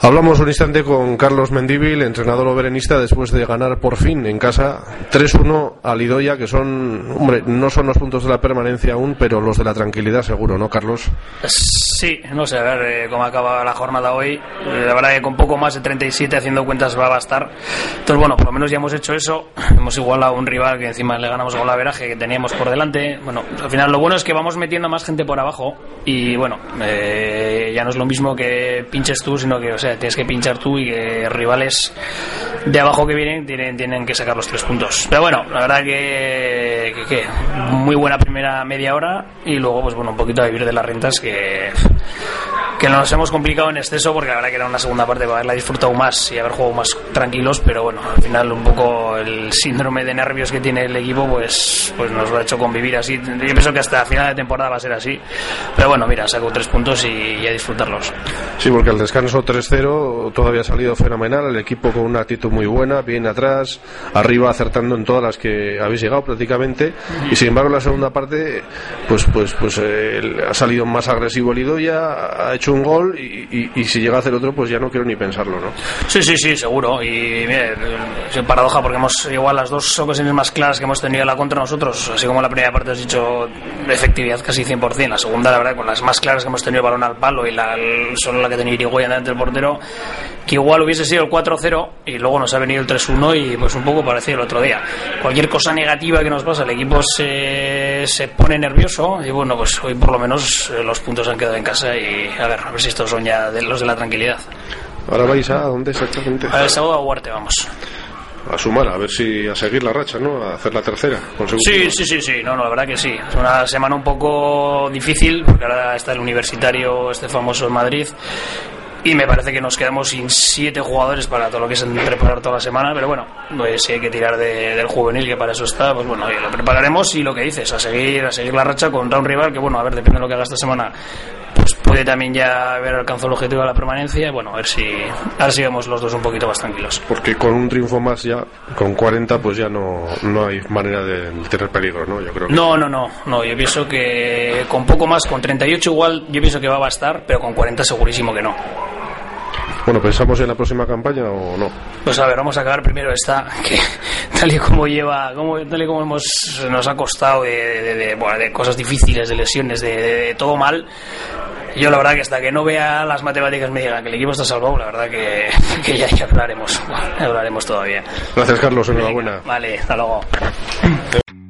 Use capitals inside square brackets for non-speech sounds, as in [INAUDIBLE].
Hablamos un instante con Carlos Mendíbil, entrenador oberenista, después de ganar por fin en casa 3-1 a Lidoya, que son, hombre, no son los puntos de la permanencia aún, pero los de la tranquilidad seguro, ¿no, Carlos? Sí, no sé, a ver eh, cómo acaba la jornada hoy. Eh, la verdad que con poco más de 37 haciendo cuentas va a bastar. Entonces, bueno, por lo menos ya hemos hecho eso. Hemos igualado a un rival que encima le ganamos con la veraje que teníamos por delante. Bueno, al final lo bueno es que vamos metiendo más gente por abajo y bueno, eh, ya no es lo mismo que pinches tú, sino que, o sea, tienes que pinchar tú y que rivales de abajo que vienen tienen, tienen que sacar los tres puntos. Pero bueno, la verdad que, que, muy buena primera media hora y luego, pues bueno, un poquito a vivir de las rentas que que nos hemos complicado en exceso porque la verdad que era una segunda parte para haberla disfrutado más y haber jugado más tranquilos, pero bueno, al final un poco el síndrome de nervios que tiene el equipo pues, pues nos lo ha hecho convivir así. Yo pienso que hasta final de temporada va a ser así, pero bueno, mira, saco tres puntos y, y a disfrutarlos. Sí, porque al descanso 3-0 todavía ha salido fenomenal, el equipo con una actitud muy buena, bien atrás, arriba acertando en todas las que habéis llegado prácticamente, y sin embargo la segunda parte pues pues pues eh, ha salido más agresivo el Idoya, ha hecho un gol y, y- y si llega a hacer otro pues ya no quiero ni pensarlo, ¿no? Sí, sí, sí, seguro. Y mire, paradoja porque hemos igual las dos ocasiones más claras que hemos tenido la contra nosotros, así como la primera parte has dicho de efectividad casi 100%, la segunda la verdad con las más claras que hemos tenido balón al palo y la, solo la que tenía Irigoyen delante del portero, que igual hubiese sido el 4-0 y luego nos ha venido el 3-1 y pues un poco parecido el otro día. Cualquier cosa negativa que nos pasa, el equipo se, se pone nervioso y bueno, pues hoy por lo menos eh, los puntos han quedado en casa y a ver, a ver si estos son ya de los de la tranquilidad. Ahora vais a dónde exactamente? A ver, sábado a Huarte, vamos. A sumar, a ver si a seguir la racha, ¿no? A hacer la tercera. consecutiva. Sí, sí, sí, sí, no, no, la verdad que sí. Es una semana un poco difícil, porque ahora está el universitario, este famoso en Madrid, y me parece que nos quedamos sin siete jugadores para todo lo que es preparar toda la semana, pero bueno, pues si hay que tirar de- del juvenil, que para eso está, pues bueno, lo prepararemos y lo que dices, a seguir, a seguir la racha contra un rival que, bueno, a ver, depende de lo que haga esta semana, pues puede también ya haber alcanzado el objetivo de la permanencia, bueno, a ver si, a ver si vemos los dos un poquito más tranquilos. Porque con un triunfo más ya, con 40, pues ya no, no hay manera de tener peligro, ¿no? Yo creo que. No, no, no, no, yo pienso que con poco más, con 38 igual, yo pienso que va a bastar, pero con 40 segurísimo que no. Bueno, ¿pensamos en la próxima campaña o no? Pues a ver, vamos a acabar primero esta, que tal y como lleva, como, tal y como hemos, nos ha costado de, de- de- bueno, de cosas difíciles, de lesiones, de, de- de todo mal. Yo la verdad que hasta que no vea las matemáticas me digan que el equipo está salvado, la verdad que, [LAUGHS] que ya, ya hablaremos, [LAUGHS] ya hablaremos todavía. Gracias, Carlos. Enhorabuena. Vale, hasta luego.